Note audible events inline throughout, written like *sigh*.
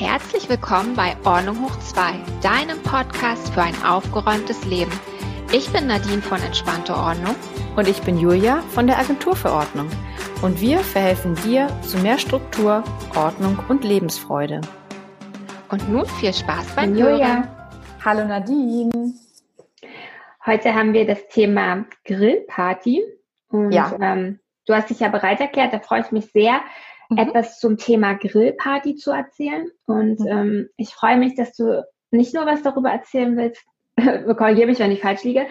Herzlich willkommen bei Ordnung hoch 2, deinem Podcast für ein aufgeräumtes Leben. Ich bin Nadine von Entspannte Ordnung. Und ich bin Julia von der Agentur für Ordnung. Und wir verhelfen dir zu mehr Struktur, Ordnung und Lebensfreude. Und nun viel Spaß beim Julia. Hallo Nadine. Heute haben wir das Thema Grillparty. Und ja. ähm, du hast dich ja bereit erklärt, da freue ich mich sehr, mhm. etwas zum Thema Grillparty zu erzählen. Und mhm. ähm, ich freue mich, dass du nicht nur was darüber erzählen willst, *laughs* korrigiere mich, wenn ich falsch liege,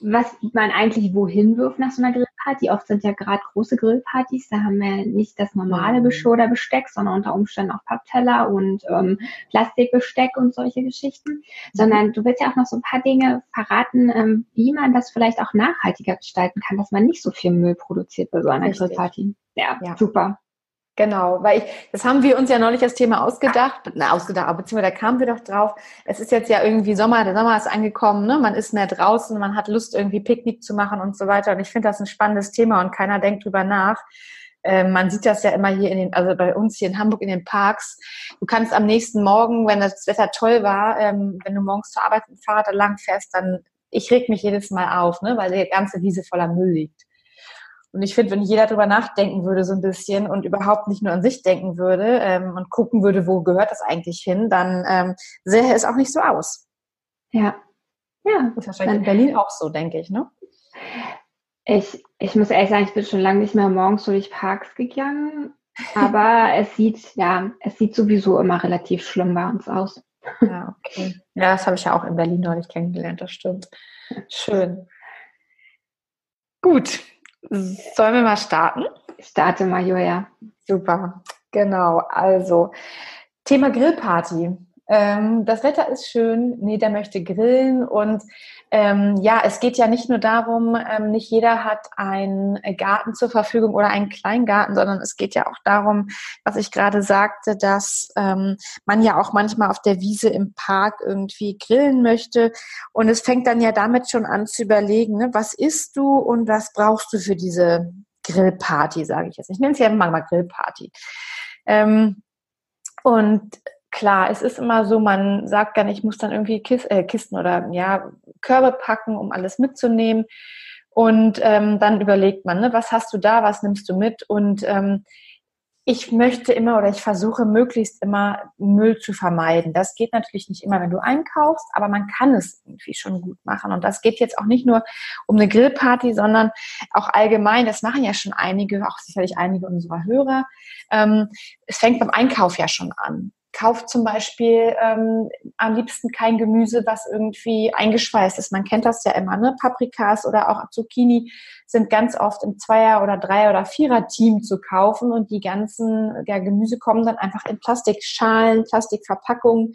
was man eigentlich wohin wirft nach so einer Grillparty. Oft sind ja gerade große Grillpartys, da haben wir nicht das normale mhm. Geschirr oder Besteck, sondern unter Umständen auch Pappteller und ähm, Plastikbesteck und solche Geschichten. Mhm. Sondern du willst ja auch noch so ein paar Dinge verraten, ähm, wie man das vielleicht auch nachhaltiger gestalten kann, dass man nicht so viel Müll produziert bei so einer. Grillparty. Ja, ja, super. Genau, weil ich, das haben wir uns ja neulich das Thema ausgedacht, na, ausgedacht, aber beziehungsweise da kamen wir doch drauf. Es ist jetzt ja irgendwie Sommer, der Sommer ist angekommen, ne? man ist mehr draußen, man hat Lust irgendwie Picknick zu machen und so weiter. Und ich finde das ein spannendes Thema und keiner denkt drüber nach. Ähm, man sieht das ja immer hier in den, also bei uns hier in Hamburg in den Parks. Du kannst am nächsten Morgen, wenn das Wetter toll war, ähm, wenn du morgens zur Arbeit mit dem Fahrrad lang fährst, dann, ich reg mich jedes Mal auf, ne? weil die ganze Wiese voller Müll liegt. Und ich finde, wenn jeder darüber nachdenken würde so ein bisschen und überhaupt nicht nur an sich denken würde ähm, und gucken würde, wo gehört das eigentlich hin, dann ähm, sähe es auch nicht so aus. Ja. Ja. Das ist wahrscheinlich in Berlin auch so, denke ich, ne? Ich, ich muss ehrlich sagen, ich bin schon lange nicht mehr morgens durch Parks gegangen. Aber *laughs* es sieht, ja, es sieht sowieso immer relativ schlimm bei uns aus. Ja, okay. Ja, das habe ich ja auch in Berlin neulich kennengelernt, das stimmt. Schön. Gut, Sollen wir mal starten? Starte mal, Julia. Super, genau. Also, Thema Grillparty. Ähm, das Wetter ist schön, jeder möchte grillen und ähm, ja, es geht ja nicht nur darum, ähm, nicht jeder hat einen Garten zur Verfügung oder einen Kleingarten, sondern es geht ja auch darum, was ich gerade sagte, dass ähm, man ja auch manchmal auf der Wiese im Park irgendwie grillen möchte und es fängt dann ja damit schon an zu überlegen, ne, was isst du und was brauchst du für diese Grillparty, sage ich jetzt. Ich nenne es ja immer mal Grillparty. Ähm, und klar, es ist immer so, man sagt dann, ich muss dann irgendwie Kis äh, Kisten oder ja, Körbe packen, um alles mitzunehmen. Und ähm, dann überlegt man, ne, was hast du da, was nimmst du mit? Und ähm, ich möchte immer oder ich versuche möglichst immer Müll zu vermeiden. Das geht natürlich nicht immer, wenn du einkaufst, aber man kann es irgendwie schon gut machen. Und das geht jetzt auch nicht nur um eine Grillparty, sondern auch allgemein. Das machen ja schon einige, auch sicherlich einige unserer Hörer. Ähm, es fängt beim Einkauf ja schon an kauft zum Beispiel ähm, am liebsten kein Gemüse, was irgendwie eingeschweißt ist. Man kennt das ja immer, ne? Paprikas oder auch Zucchini sind ganz oft im Zweier- oder Dreier- oder Vierer-Team zu kaufen und die ganzen ja, Gemüse kommen dann einfach in Plastikschalen, Plastikverpackungen.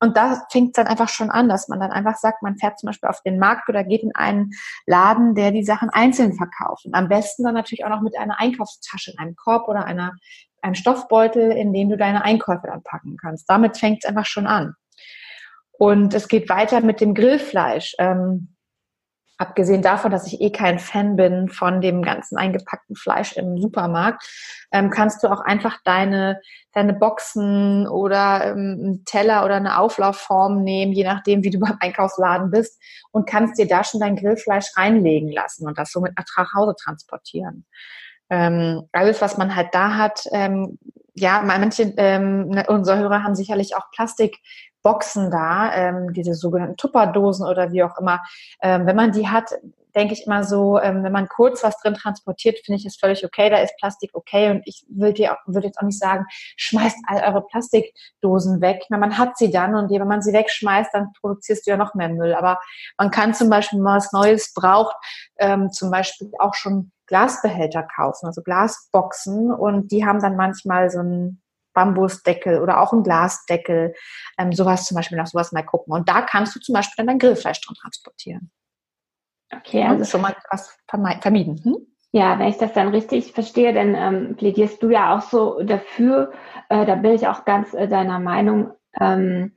Und da fängt es dann einfach schon an, dass man dann einfach sagt, man fährt zum Beispiel auf den Markt oder geht in einen Laden, der die Sachen einzeln verkauft. Und am besten dann natürlich auch noch mit einer Einkaufstasche, in einem Korb oder einer ein Stoffbeutel, in den du deine Einkäufe dann packen kannst. Damit fängt es einfach schon an. Und es geht weiter mit dem Grillfleisch. Ähm, abgesehen davon, dass ich eh kein Fan bin von dem ganzen eingepackten Fleisch im Supermarkt, ähm, kannst du auch einfach deine, deine Boxen oder ähm, einen Teller oder eine Auflaufform nehmen, je nachdem, wie du *laughs* beim Einkaufsladen bist, und kannst dir da schon dein Grillfleisch reinlegen lassen und das somit nach Hause transportieren ähm, alles, was man halt da hat. Ähm, ja, manche ähm, ne, unserer Hörer haben sicherlich auch Plastikboxen da, ähm, diese sogenannten Tupperdosen oder wie auch immer. Ähm, wenn man die hat, denke ich immer so, ähm, wenn man kurz was drin transportiert, finde ich es völlig okay, da ist Plastik okay und ich würde würd jetzt auch nicht sagen, schmeißt all eure Plastikdosen weg. Na, man hat sie dann und wenn man sie wegschmeißt, dann produzierst du ja noch mehr Müll. Aber man kann zum Beispiel, wenn man was Neues braucht, ähm, zum Beispiel auch schon Glasbehälter kaufen, also Glasboxen und die haben dann manchmal so einen Bambusdeckel oder auch einen Glasdeckel, ähm, sowas zum Beispiel nach sowas mal gucken. Und da kannst du zum Beispiel dann dein Grillfleisch dran transportieren. Okay, also ist schon mal was vermieden. Hm? Ja, wenn ich das dann richtig verstehe, dann ähm, plädierst du ja auch so dafür, äh, da bin ich auch ganz äh, deiner Meinung, ähm,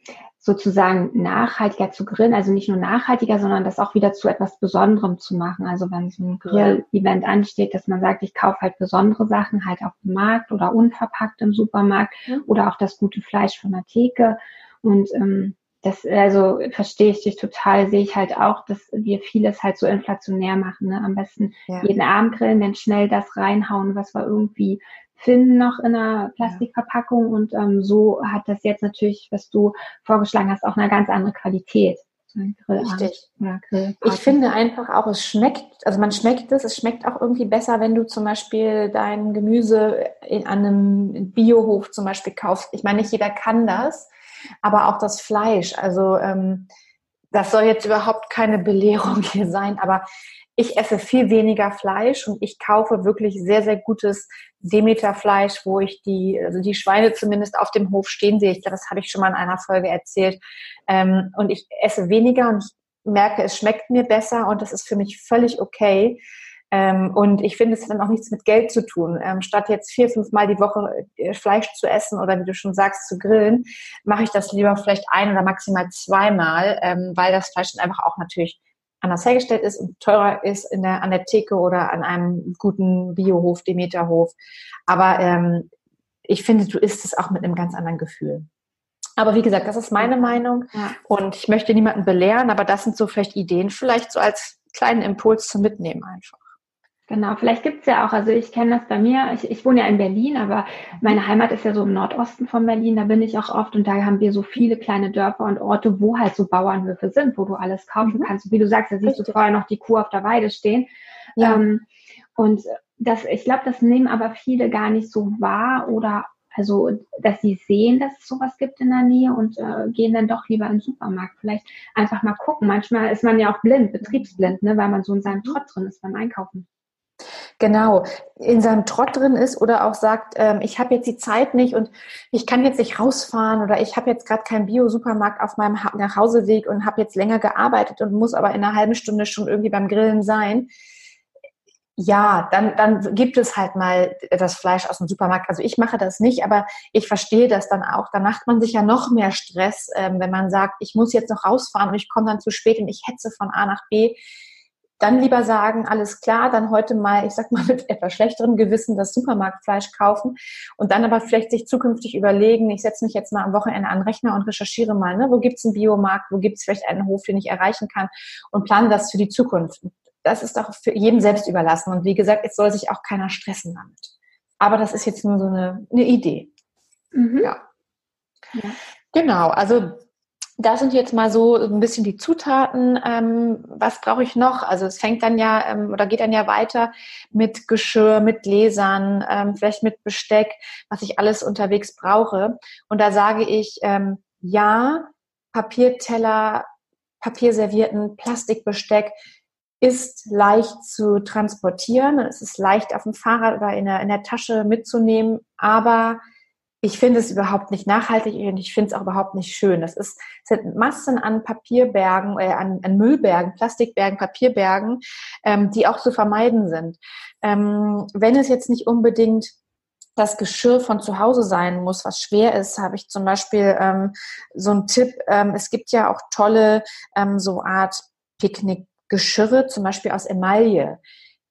sozusagen nachhaltiger zu grillen, also nicht nur nachhaltiger, sondern das auch wieder zu etwas Besonderem zu machen. Also wenn so ein Grill-Event ansteht, dass man sagt, ich kaufe halt besondere Sachen halt auf dem Markt oder unverpackt im Supermarkt mhm. oder auch das gute Fleisch von der Theke. Und ähm, das, also verstehe ich dich total, sehe ich halt auch, dass wir vieles halt so inflationär machen. Ne? Am besten ja. jeden Abend grillen, dann schnell das reinhauen, was wir irgendwie finden noch in einer Plastikverpackung und ähm, so hat das jetzt natürlich, was du vorgeschlagen hast, auch eine ganz andere Qualität. Richtig. ich finde einfach auch, es schmeckt, also man schmeckt es, es schmeckt auch irgendwie besser, wenn du zum Beispiel dein Gemüse in einem Biohof zum Beispiel kaufst. Ich meine, nicht jeder kann das, aber auch das Fleisch. Also ähm, das soll jetzt überhaupt keine Belehrung hier sein, aber ich esse viel weniger Fleisch und ich kaufe wirklich sehr, sehr gutes Demeterfleisch, wo ich die, also die Schweine zumindest auf dem Hof stehen sehe. Ich glaube, das habe ich schon mal in einer Folge erzählt. Ähm, und ich esse weniger und ich merke, es schmeckt mir besser und das ist für mich völlig okay. Ähm, und ich finde, es hat dann auch nichts mit Geld zu tun. Ähm, statt jetzt vier, fünf Mal die Woche äh, Fleisch zu essen oder wie du schon sagst, zu grillen, mache ich das lieber vielleicht ein oder maximal zweimal, ähm, weil das Fleisch dann einfach auch natürlich anders hergestellt ist und teurer ist in der, an der Theke oder an einem guten Biohof, Demeterhof. Aber ähm, ich finde, du isst es auch mit einem ganz anderen Gefühl. Aber wie gesagt, das ist meine Meinung ja. und ich möchte niemanden belehren, aber das sind so vielleicht Ideen, vielleicht so als kleinen Impuls zum Mitnehmen einfach. Genau, vielleicht gibt's ja auch, also ich kenne das bei mir, ich, ich wohne ja in Berlin, aber meine Heimat ist ja so im Nordosten von Berlin, da bin ich auch oft und da haben wir so viele kleine Dörfer und Orte, wo halt so Bauernhöfe sind, wo du alles kaufen mhm. kannst. Wie du sagst, da siehst Richtig. du vorher noch die Kuh auf der Weide stehen. Ja. Ähm, und das, ich glaube, das nehmen aber viele gar nicht so wahr oder also, dass sie sehen, dass es sowas gibt in der Nähe und äh, gehen dann doch lieber in den Supermarkt. Vielleicht einfach mal gucken. Manchmal ist man ja auch blind, betriebsblind, ne, weil man so in seinem Trott drin ist beim Einkaufen. Genau, in seinem Trott drin ist oder auch sagt, ähm, ich habe jetzt die Zeit nicht und ich kann jetzt nicht rausfahren oder ich habe jetzt gerade keinen Bio-Supermarkt auf meinem ha Nachhauseweg und habe jetzt länger gearbeitet und muss aber in einer halben Stunde schon irgendwie beim Grillen sein. Ja, dann, dann gibt es halt mal das Fleisch aus dem Supermarkt. Also ich mache das nicht, aber ich verstehe das dann auch. Da macht man sich ja noch mehr Stress, ähm, wenn man sagt, ich muss jetzt noch rausfahren und ich komme dann zu spät und ich hetze von A nach B dann lieber sagen, alles klar, dann heute mal, ich sag mal, *laughs* mit etwas schlechterem Gewissen das Supermarktfleisch kaufen und dann aber vielleicht sich zukünftig überlegen, ich setze mich jetzt mal am Wochenende an den Rechner und recherchiere mal, ne, wo gibt's einen Biomarkt, wo gibt's vielleicht einen Hof, den ich erreichen kann und plane das für die Zukunft. Das ist doch für jeden selbst überlassen. Und wie gesagt, es soll sich auch keiner stressen damit. Aber das ist jetzt nur so eine, eine Idee. Mhm. Ja. ja. Genau, also das sind jetzt mal so ein bisschen die Zutaten. Ähm, was brauche ich noch? Also es fängt dann ja ähm, oder geht dann ja weiter mit Geschirr, mit Gläsern, ähm, vielleicht mit Besteck, was ich alles unterwegs brauche. Und da sage ich ähm, ja, Papierteller, Papierservierten, Plastikbesteck ist leicht zu transportieren. Es ist leicht auf dem Fahrrad oder in der, in der Tasche mitzunehmen, aber ich finde es überhaupt nicht nachhaltig und ich finde es auch überhaupt nicht schön. Das ist, sind Massen an Papierbergen, äh, an, an Müllbergen, Plastikbergen, Papierbergen, ähm, die auch zu vermeiden sind. Ähm, wenn es jetzt nicht unbedingt das Geschirr von zu Hause sein muss, was schwer ist, habe ich zum Beispiel ähm, so einen Tipp. Ähm, es gibt ja auch tolle ähm, so Art Picknickgeschirre, zum Beispiel aus Emaille.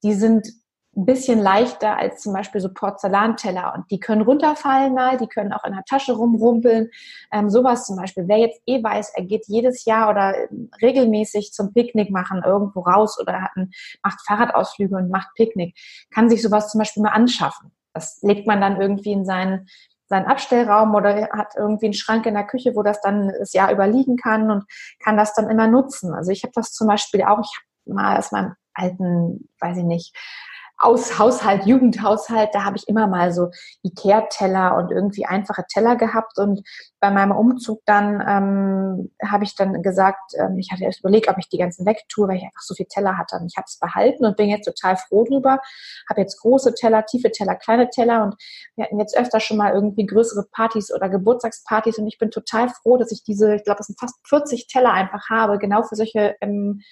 Die sind ein bisschen leichter als zum Beispiel so Porzellanteller und die können runterfallen mal, die können auch in der Tasche rumrumpeln. Ähm, sowas zum Beispiel. Wer jetzt eh weiß, er geht jedes Jahr oder regelmäßig zum Picknick machen irgendwo raus oder hat ein, macht Fahrradausflüge und macht Picknick, kann sich sowas zum Beispiel mal anschaffen. Das legt man dann irgendwie in seinen seinen Abstellraum oder hat irgendwie einen Schrank in der Küche, wo das dann das Jahr überliegen kann und kann das dann immer nutzen. Also ich habe das zum Beispiel auch, ich habe mal aus meinem alten, weiß ich nicht, aus Haushalt, Jugendhaushalt, da habe ich immer mal so Ikea-Teller und irgendwie einfache Teller gehabt. Und bei meinem Umzug dann ähm, habe ich dann gesagt, ähm, ich hatte erst überlegt, ob ich die ganzen wegtue, weil ich einfach so viele Teller hatte. Und ich habe es behalten und bin jetzt total froh drüber. Habe jetzt große Teller, tiefe Teller, kleine Teller und wir hatten jetzt öfter schon mal irgendwie größere Partys oder Geburtstagspartys und ich bin total froh, dass ich diese, ich glaube, es sind fast 40 Teller einfach habe, genau für solche ähm,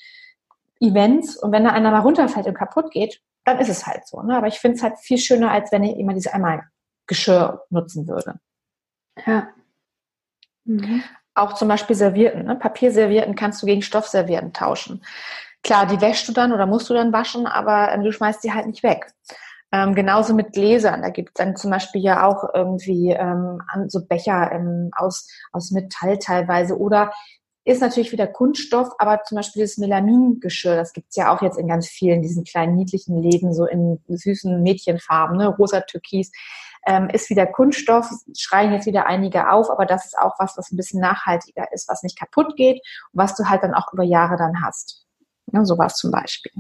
Events. Und wenn da einer mal runterfällt und kaputt geht, dann ist es halt so. Ne? Aber ich finde es halt viel schöner, als wenn ich immer diese einmal Geschirr nutzen würde. Ja. Mhm. auch zum Beispiel Servierten. Ne? Papierservierten kannst du gegen Stoffservierten tauschen. Klar, die wäschst du dann oder musst du dann waschen, aber ähm, du schmeißt die halt nicht weg. Ähm, genauso mit Gläsern. Da gibt es dann zum Beispiel ja auch irgendwie ähm, so Becher ähm, aus, aus Metall teilweise oder ist natürlich wieder Kunststoff, aber zum Beispiel das Melamingeschirr, das gibt's ja auch jetzt in ganz vielen diesen kleinen niedlichen Läden, so in süßen Mädchenfarben, ne, rosa Türkis, ähm, ist wieder Kunststoff, schreien jetzt wieder einige auf, aber das ist auch was, was ein bisschen nachhaltiger ist, was nicht kaputt geht und was du halt dann auch über Jahre dann hast. Ja, sowas zum Beispiel.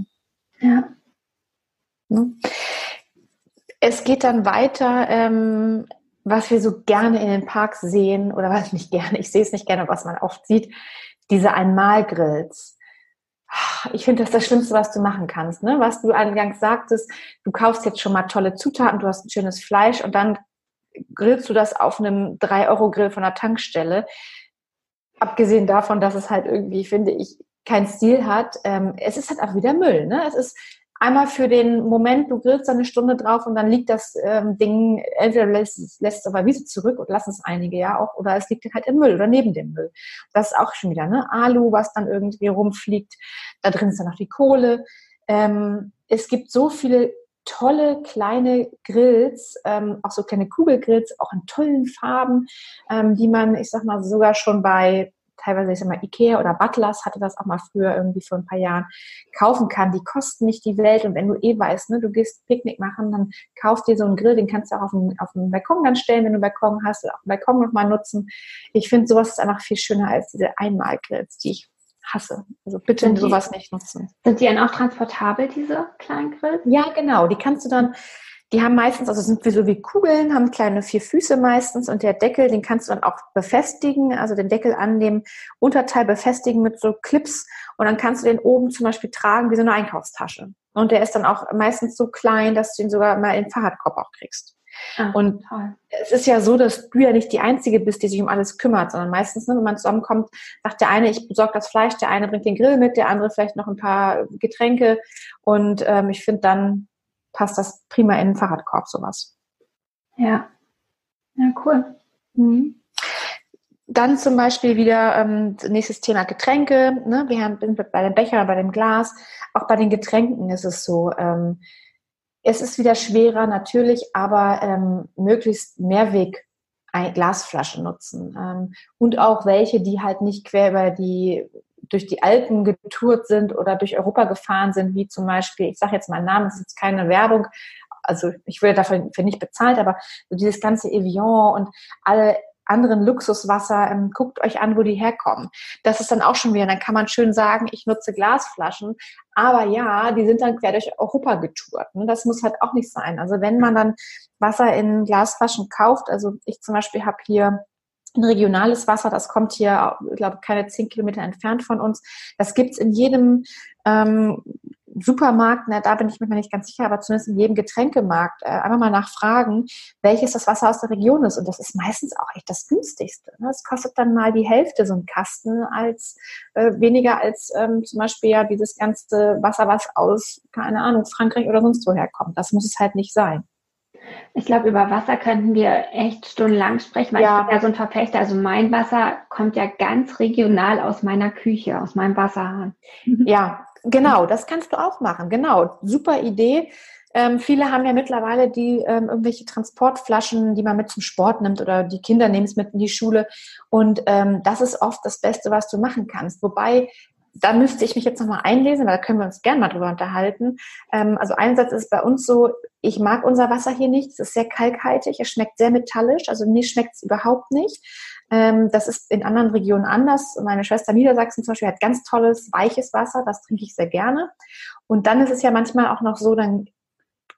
Ja. Ne? Es geht dann weiter, ähm, was wir so gerne in den Parks sehen, oder was nicht gerne, ich sehe es nicht gerne, was man oft sieht, diese Einmalgrills. Ich finde das das Schlimmste, was du machen kannst. Ne? Was du eingangs sagtest, du kaufst jetzt schon mal tolle Zutaten, du hast ein schönes Fleisch und dann grillst du das auf einem 3-Euro-Grill von der Tankstelle. Abgesehen davon, dass es halt irgendwie, finde ich, kein Stil hat. Ähm, es ist halt auch wieder Müll. Ne? Es ist einmal für den Moment, du grillst eine Stunde drauf und dann liegt das ähm, Ding, entweder lässt, lässt es auf der Wiese zurück und lassen es einige ja auch, oder es liegt halt im Müll oder neben dem Müll. Das ist auch schon wieder, ne? Alu, was dann irgendwie rumfliegt. Da drin ist dann noch die Kohle. Ähm, es gibt so viele tolle kleine Grills, ähm, auch so kleine Kugelgrills, auch in tollen Farben, ähm, die man, ich sag mal, sogar schon bei teilweise, ich sag mal, Ikea oder Butlers hatte das auch mal früher irgendwie vor ein paar Jahren, kaufen kann. Die kosten nicht die Welt. Und wenn du eh weißt, ne, du gehst Picknick machen, dann kauf dir so einen Grill, den kannst du auch auf dem, auf dem Balkon dann stellen, wenn du einen Balkon hast, oder auch den Balkon nochmal nutzen. Ich finde, sowas ist einfach viel schöner als diese Einmalgrills, die ich hasse. Also bitte sind sowas die, nicht nutzen. Sind die dann auch transportabel, diese kleinen Grills? Ja, genau. Die kannst du dann die haben meistens, also sind wie so wie Kugeln, haben kleine vier Füße meistens und der Deckel, den kannst du dann auch befestigen, also den Deckel an dem Unterteil befestigen mit so Clips und dann kannst du den oben zum Beispiel tragen wie so eine Einkaufstasche. Und der ist dann auch meistens so klein, dass du ihn sogar mal in den Fahrradkorb auch kriegst. Ach, und toll. es ist ja so, dass du ja nicht die Einzige bist, die sich um alles kümmert, sondern meistens, ne, wenn man zusammenkommt, sagt der eine, ich besorge das Fleisch, der eine bringt den Grill mit, der andere vielleicht noch ein paar Getränke. Und ähm, ich finde dann, passt das prima in den Fahrradkorb, sowas. Ja. Ja, cool. Mhm. Dann zum Beispiel wieder ähm, nächstes Thema Getränke. Ne? Wir haben bei dem Becher, bei dem Glas. Auch bei den Getränken ist es so. Ähm, es ist wieder schwerer natürlich, aber ähm, möglichst Mehrweg Glasflaschen nutzen ähm, und auch welche, die halt nicht quer über die durch die Alpen getourt sind oder durch Europa gefahren sind, wie zum Beispiel, ich sage jetzt mal Namen, das ist jetzt keine Werbung, also ich würde dafür nicht bezahlt, aber so dieses ganze Evian und alle anderen Luxuswasser, ähm, guckt euch an, wo die herkommen. Das ist dann auch schon wieder, dann kann man schön sagen, ich nutze Glasflaschen, aber ja, die sind dann quer durch Europa getourt. Ne? Das muss halt auch nicht sein. Also wenn man dann Wasser in Glasflaschen kauft, also ich zum Beispiel habe hier ein regionales Wasser, das kommt hier, ich glaube, keine zehn Kilometer entfernt von uns. Das gibt's in jedem ähm, Supermarkt, na, da bin ich mir nicht ganz sicher, aber zumindest in jedem Getränkemarkt äh, einfach mal nachfragen, welches das Wasser aus der Region ist. Und das ist meistens auch echt das günstigste. Ne? Das kostet dann mal die Hälfte so ein Kasten als äh, weniger als ähm, zum Beispiel ja dieses ganze Wasser, was aus, keine Ahnung, Frankreich oder sonst woher kommt. Das muss es halt nicht sein. Ich glaube, über Wasser könnten wir echt stundenlang sprechen, weil ja. ich bin ja so ein Verfechter. Also mein Wasser kommt ja ganz regional aus meiner Küche, aus meinem Wasserhahn. *laughs* Ja, genau, das kannst du auch machen. Genau, super Idee. Ähm, viele haben ja mittlerweile die ähm, irgendwelche Transportflaschen, die man mit zum Sport nimmt oder die Kinder nehmen es mit in die Schule. Und ähm, das ist oft das Beste, was du machen kannst. Wobei da müsste ich mich jetzt nochmal einlesen, weil da können wir uns gerne mal drüber unterhalten. Ähm, also einerseits ist bei uns so, ich mag unser Wasser hier nicht. Es ist sehr kalkhaltig, es schmeckt sehr metallisch, also mir schmeckt es überhaupt nicht. Ähm, das ist in anderen Regionen anders. Meine Schwester Niedersachsen zum Beispiel hat ganz tolles, weiches Wasser, das trinke ich sehr gerne. Und dann ist es ja manchmal auch noch so, dann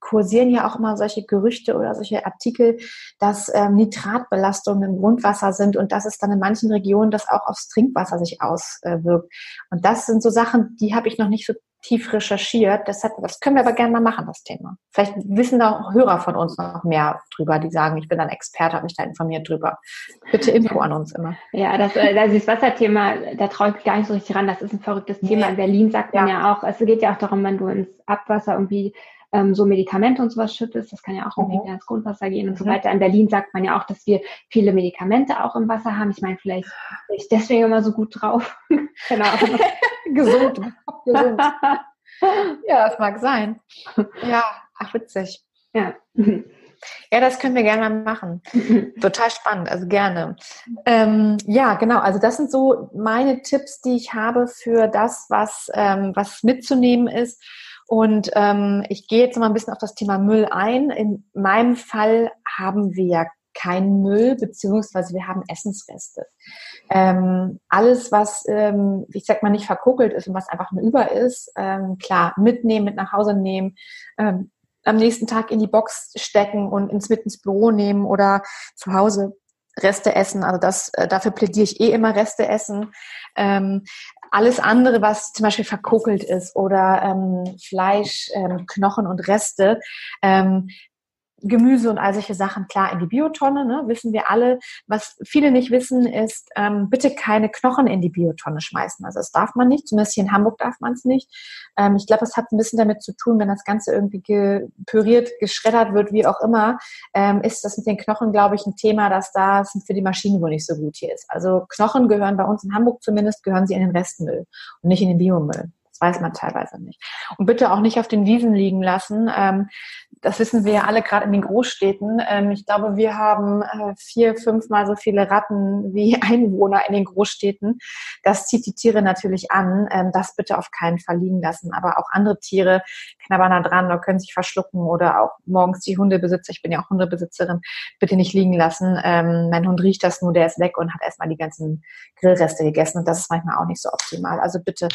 kursieren ja auch immer solche Gerüchte oder solche Artikel, dass ähm, Nitratbelastungen im Grundwasser sind und dass es dann in manchen Regionen das auch aufs Trinkwasser sich auswirkt. Und das sind so Sachen, die habe ich noch nicht so tief recherchiert. Das, hat, das können wir aber gerne mal machen, das Thema. Vielleicht wissen da auch Hörer von uns noch mehr drüber, die sagen, ich bin ein Experte, habe mich da informiert drüber. Bitte Info an uns immer. Ja, das, also das Wasserthema, da traue ich gar nicht so richtig ran. Das ist ein verrücktes Thema. In Berlin sagt man ja. ja auch, es geht ja auch darum, wenn du ins Abwasser irgendwie ähm, so Medikamente und sowas schüttest. Das kann ja auch irgendwie mhm. ins Grundwasser gehen und so mhm. weiter. In Berlin sagt man ja auch, dass wir viele Medikamente auch im Wasser haben. Ich meine, vielleicht bin ich deswegen immer so gut drauf. *laughs* genau. *laughs* gesund. gesund. *laughs* ja, das mag sein. Ja, ach witzig. Ja. Ja, das können wir gerne machen. Total spannend, also gerne. Ähm, ja, genau. Also das sind so meine Tipps, die ich habe für das, was, ähm, was mitzunehmen ist. Und ähm, ich gehe jetzt mal ein bisschen auf das Thema Müll ein. In meinem Fall haben wir ja keinen Müll, beziehungsweise wir haben Essensreste. Ähm, alles, was, ähm, ich sag mal, nicht verkokelt ist und was einfach nur über ist, ähm, klar, mitnehmen, mit nach Hause nehmen, ähm, am nächsten Tag in die Box stecken und ins mit ins Büro nehmen oder zu Hause Reste essen. Also das, äh, dafür plädiere ich eh immer Reste essen. Ähm, alles andere, was zum Beispiel verkokelt ist oder ähm, Fleisch, ähm, Knochen und Reste, ähm, Gemüse und all solche Sachen klar in die Biotonne, ne, wissen wir alle. Was viele nicht wissen, ist, ähm, bitte keine Knochen in die Biotonne schmeißen. Also das darf man nicht, zumindest hier in Hamburg darf man es nicht. Ähm, ich glaube, es hat ein bisschen damit zu tun, wenn das Ganze irgendwie gepüriert, geschreddert wird, wie auch immer, ähm, ist das mit den Knochen, glaube ich, ein Thema, dass das für die Maschinen wohl nicht so gut hier ist. Also Knochen gehören bei uns in Hamburg zumindest, gehören sie in den Restmüll und nicht in den Biomüll. Das weiß man teilweise nicht. Und bitte auch nicht auf den Wiesen liegen lassen. Ähm, das wissen wir ja alle gerade in den Großstädten. Ähm, ich glaube, wir haben äh, vier, fünfmal so viele Ratten wie *laughs* Einwohner in den Großstädten. Das zieht die Tiere natürlich an. Ähm, das bitte auf keinen Fall liegen lassen. Aber auch andere Tiere knabbern da dran oder können sich verschlucken oder auch morgens die Hundebesitzer, ich bin ja auch Hundebesitzerin, bitte nicht liegen lassen. Ähm, mein Hund riecht das nur, der ist weg und hat erstmal die ganzen Grillreste gegessen und das ist manchmal auch nicht so optimal. Also bitte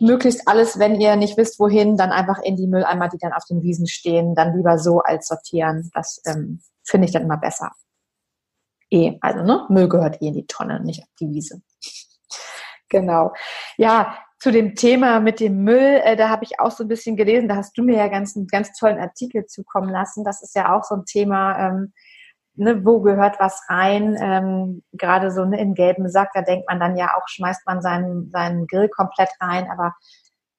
möglichst alles, wenn ihr nicht wisst, wohin, dann einfach in die Mülleimer, die dann auf den Wiesen stehen, dann lieber so als sortieren. Das ähm, finde ich dann immer besser. Eh, also ne, Müll gehört eh in die Tonne, nicht auf die Wiese. *laughs* Genau. Ja, zu dem Thema mit dem Müll, äh, da habe ich auch so ein bisschen gelesen, da hast du mir ja ganz, ganz tollen Artikel zukommen lassen. Das ist ja auch so ein Thema, ähm, ne, wo gehört was rein? Ähm, Gerade so ne, in gelben Sack, da denkt man dann ja auch, schmeißt man seinen, seinen Grill komplett rein, aber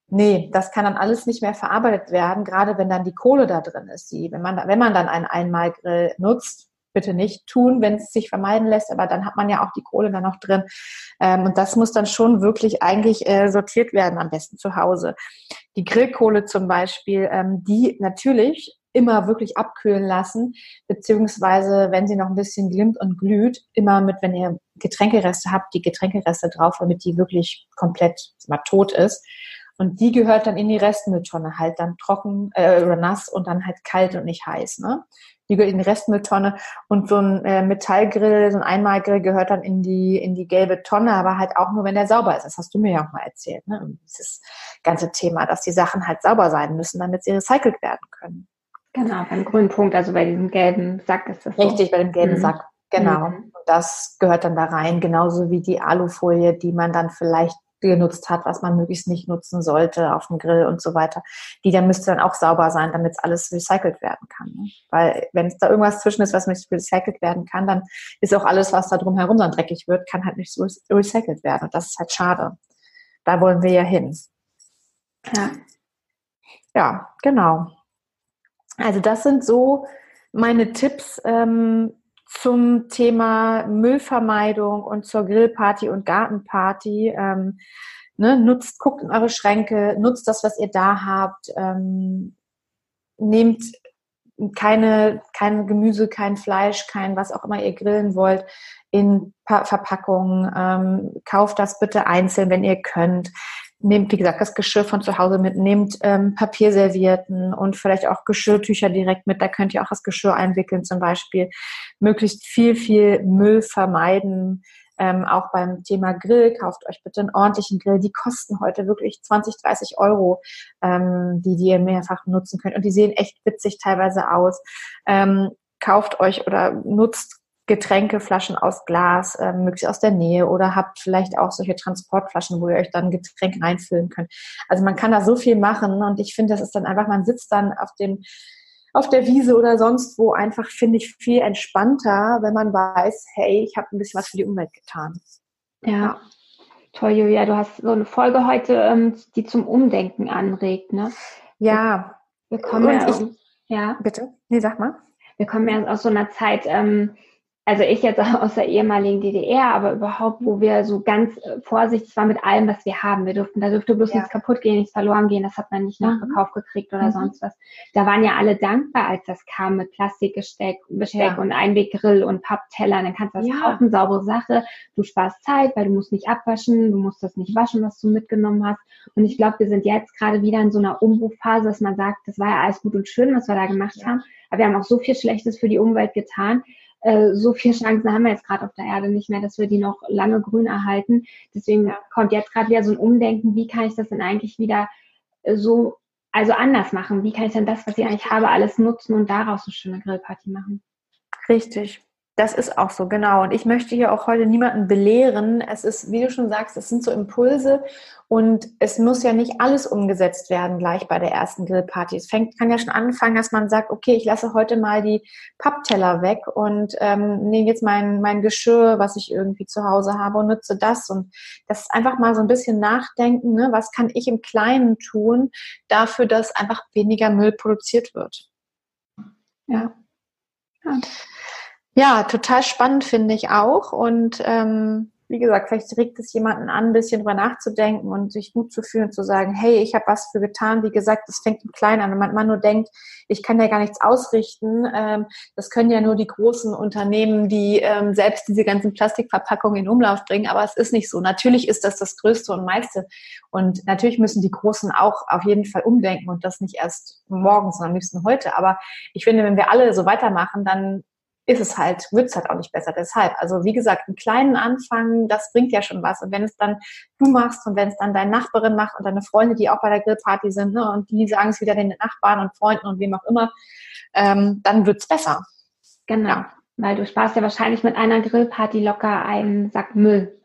nee, das kann dann alles nicht mehr verarbeitet werden, gerade wenn dann die Kohle da drin ist. Die, wenn, man, wenn man dann einen Einmalgrill nutzt, bitte nicht tun, wenn es sich vermeiden lässt, aber dann hat man ja auch die Kohle dann noch drin. Ähm, und das muss dann schon wirklich eigentlich äh, sortiert werden, am besten zu Hause. Die Grillkohle zum Beispiel, ähm, die natürlich immer wirklich abkühlen lassen, beziehungsweise wenn sie noch ein bisschen glimmt und glüht, immer mit, wenn ihr Getränkereste habt, die Getränkereste drauf, damit die wirklich komplett mal tot ist. Und die gehört dann in die Restmülltonne, halt dann trocken äh, oder nass und dann halt kalt und nicht heiß. Ne? Die gehört in die Restmülltonne und so ein äh, Metallgrill, so ein Einmalgrill gehört dann in die in die gelbe Tonne, aber halt auch nur, wenn der sauber ist. Das hast du mir ja auch mal erzählt. Ne? dieses ganze Thema, dass die Sachen halt sauber sein müssen, damit sie recycelt werden können. Genau, beim grünen Punkt, also bei diesem gelben Sack ist das so. Richtig, bei dem gelben mhm. Sack, genau. Mhm. Das gehört dann da rein, genauso wie die Alufolie, die man dann vielleicht genutzt hat, was man möglichst nicht nutzen sollte auf dem Grill und so weiter. Die dann müsste dann auch sauber sein, damit es alles recycelt werden kann. Ne? Weil wenn es da irgendwas zwischen ist, was nicht recycelt werden kann, dann ist auch alles, was da drumherum dann dreckig wird, kann halt nicht so recycelt werden. Und das ist halt schade. Da wollen wir ja hin. Ja, ja genau. Also das sind so meine Tipps ähm, zum Thema Müllvermeidung und zur Grillparty und Gartenparty. Ähm, ne, nutzt, guckt in eure Schränke, nutzt das, was ihr da habt. Ähm, nehmt keine, kein Gemüse, kein Fleisch, kein was auch immer ihr grillen wollt in pa Verpackungen. Ähm, kauft das bitte einzeln, wenn ihr könnt nehmt, wie gesagt, das Geschirr von zu Hause mit, nehmt ähm, Papierservietten und vielleicht auch Geschirrtücher direkt mit. Da könnt ihr auch das Geschirr einwickeln zum Beispiel. Möglichst viel, viel Müll vermeiden. Ähm, auch beim Thema Grill, kauft euch bitte einen ordentlichen Grill. Die kosten heute wirklich 20, 30 Euro, ähm, die, die ihr mehrfach nutzen könnt. Und die sehen echt witzig teilweise aus. Ähm, kauft euch oder nutzt Getränkeflaschen aus Glas, äh, möglichst aus der Nähe oder habt vielleicht auch solche Transportflaschen, wo ihr euch dann Getränke reinfüllen könnt. Also man kann da so viel machen und ich finde, das ist dann einfach, man sitzt dann auf dem auf der Wiese oder sonst wo einfach, finde ich, viel entspannter, wenn man weiß, hey, ich habe ein bisschen was für die Umwelt getan. Ja. Toll, Julia, du hast so eine Folge heute, ähm, die zum Umdenken anregt, ne? Ja, Wir kommen ja, ich, ja. Bitte? Nee, sag mal. Wir kommen ja aus so einer Zeit, ähm, also ich jetzt *laughs* aus der ehemaligen DDR, aber überhaupt, wo wir so ganz äh, vorsichtig waren mit allem, was wir haben. Wir durften, da dürfte bloß ja. nichts kaputt gehen, nichts verloren gehen, das hat man nicht mhm. nachgekauft gekriegt oder mhm. sonst was. Da waren ja alle dankbar, als das kam mit Plastikgesteck, Besteck ja. und Einweggrill und Pappteller. Dann kannst du das ja. kaufen, saubere Sache. Du sparst Zeit, weil du musst nicht abwaschen, du musst das nicht waschen, was du mitgenommen hast. Und ich glaube, wir sind jetzt gerade wieder in so einer Umbruchphase, dass man sagt, das war ja alles gut und schön, was wir da gemacht haben. Aber wir haben auch so viel Schlechtes für die Umwelt getan äh, so viele Chancen haben wir jetzt gerade auf der Erde nicht mehr, dass wir die noch lange grün erhalten. Deswegen kommt jetzt gerade wieder so ein Umdenken, wie kann ich das denn eigentlich wieder äh, so, also anders machen? Wie kann ich denn das, was ich eigentlich habe, alles nutzen und daraus eine schöne Grillparty machen? Richtig. Das ist auch so, genau. Und ich möchte hier auch heute niemanden belehren. Es ist, wie du schon sagst, es sind so Impulse und es muss ja nicht alles umgesetzt werden gleich bei der ersten Grillparty. Es fängt, kann ja schon anfangen, dass man sagt, okay, ich lasse heute mal die Pappteller weg und ähm, nehme jetzt mein, mein Geschirr, was ich irgendwie zu Hause habe und nutze das. Und das ist einfach mal so ein bisschen nachdenken, ne? was kann ich im Kleinen tun dafür, dass einfach weniger Müll produziert wird. Ja. ja. Ja, total spannend finde ich auch. Und ähm, wie gesagt, vielleicht regt es jemanden an, ein bisschen drüber nachzudenken und sich gut zu fühlen und zu sagen, hey, ich habe was für getan. Wie gesagt, das fängt im Kleinen an. Wenn man nur denkt, ich kann ja gar nichts ausrichten, ähm, das können ja nur die großen Unternehmen, die ähm, selbst diese ganzen Plastikverpackungen in Umlauf bringen. Aber es ist nicht so. Natürlich ist das das Größte und meiste. Und natürlich müssen die Großen auch auf jeden Fall umdenken und das nicht erst morgen, sondern am liebsten heute. Aber ich finde, wenn wir alle so weitermachen, dann ist es halt, wird es halt auch nicht besser. Deshalb, also wie gesagt, einen kleinen Anfang, das bringt ja schon was. Und wenn es dann du machst und wenn es dann deine Nachbarin macht und deine Freunde, die auch bei der Grillparty sind, ne, und die sagen es wieder den Nachbarn und Freunden und wem auch immer, ähm, dann wird's besser. Genau. Ja. Weil du sparst ja wahrscheinlich mit einer Grillparty locker einen Sack Müll.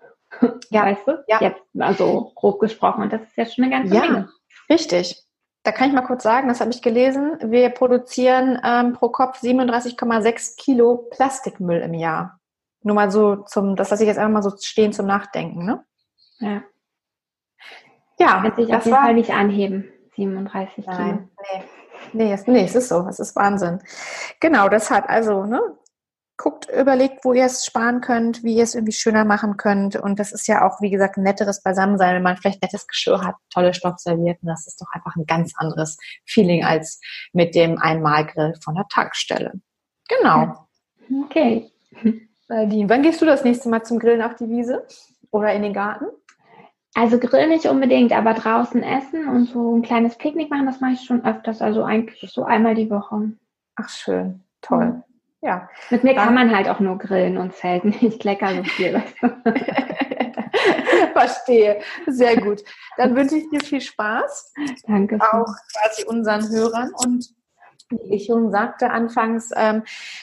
Ja. Weißt du? Ja. Jetzt, also grob gesprochen. Und das ist ja schon eine ganze ja, Menge. Richtig. Da kann ich mal kurz sagen, das habe ich gelesen. Wir produzieren ähm, pro Kopf 37,6 Kilo Plastikmüll im Jahr. Nur mal so zum, das lasse ich jetzt einfach mal so stehen zum Nachdenken, ne? Ja. Ja, wird sich auf jeden war, Fall nicht anheben. 37 Kilo. Nein, nee. Nee es, nee, es ist so. Es ist Wahnsinn. Genau, deshalb, also, ne, guckt, überlegt, wo ihr es sparen könnt, wie ihr es irgendwie schöner machen könnt. Und das ist ja auch, wie gesagt, ein netteres Beisammensein, wenn man vielleicht nettes Geschirr hat, tolle Stoffservietten. Das ist doch einfach ein ganz anderes Feeling als mit dem Einmalgrill von der Tankstelle. Genau. Okay. *laughs* Nadine, wann gehst du das nächste Mal zum Grillen auf die Wiese oder in den Garten? Also Grill nicht unbedingt, aber draußen essen und so ein kleines Picknick machen, das mache ich schon öfters, also eigentlich so einmal die Woche. Ach schön, toll. Ja. Mit mir kann man halt auch nur grillen und zelten. *laughs* Ich klecker so viel. *laughs* Verstehe. Sehr gut. Dann wünsche ich dir viel Spaß. Danke. Auch quasi unseren Hörern und wie ich schon sagte anfangs, ähm,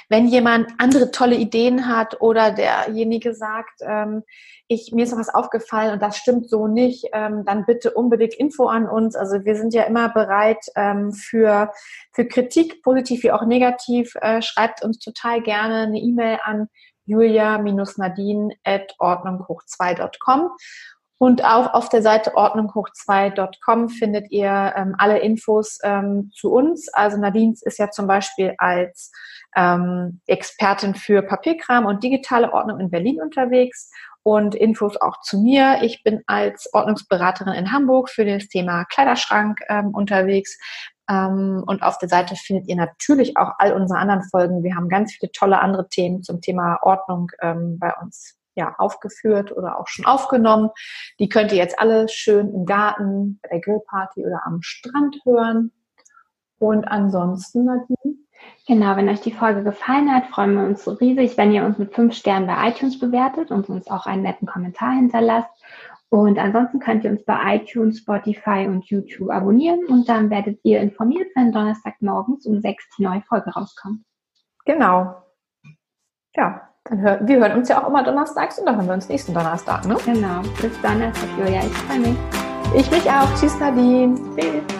wenn jemand andere tolle Ideen hat oder derjenige sagt, ähm, ich, mir ist noch was aufgefallen und das stimmt so nicht, ähm, dann bitte unbedingt Info an uns. Also wir sind ja immer bereit ähm, für, für Kritik, positiv wie auch negativ. Äh, schreibt uns total gerne eine E-Mail an julia-nadine at ordnunghoch2.com. Und auch auf der Seite ordnunghoch2.com findet ihr ähm, alle Infos ähm, zu uns. Also Nadine ist ja zum Beispiel als ähm, Expertin für Papierkram und digitale Ordnung in Berlin unterwegs und Infos auch zu mir. Ich bin als Ordnungsberaterin in Hamburg für das Thema Kleiderschrank ähm, unterwegs. Ähm, und auf der Seite findet ihr natürlich auch all unsere anderen Folgen. Wir haben ganz viele tolle andere Themen zum Thema Ordnung ähm, bei uns ja, aufgeführt oder auch schon aufgenommen. Die könnt ihr jetzt alle schön im Garten, bei der Grillparty oder am Strand hören. Und ansonsten, Nadine, Genau, wenn euch die Folge gefallen hat, freuen wir uns so riesig, wenn ihr uns mit fünf Sternen bei iTunes bewertet und uns auch einen netten Kommentar hinterlasst. Und ansonsten könnt ihr uns bei iTunes, Spotify und YouTube abonnieren und dann werdet ihr informiert, wenn Donnerstagmorgens um sechs die neue Folge rauskommt. Genau. Ja, dann hör, wir hören uns ja auch immer donnerstags und dann hören wir uns nächsten Donnerstag, ne? Genau. Bis Donnerstag, Julia. Ich freue mich. Ich mich auch. Tschüss, Nadine. Tschüss.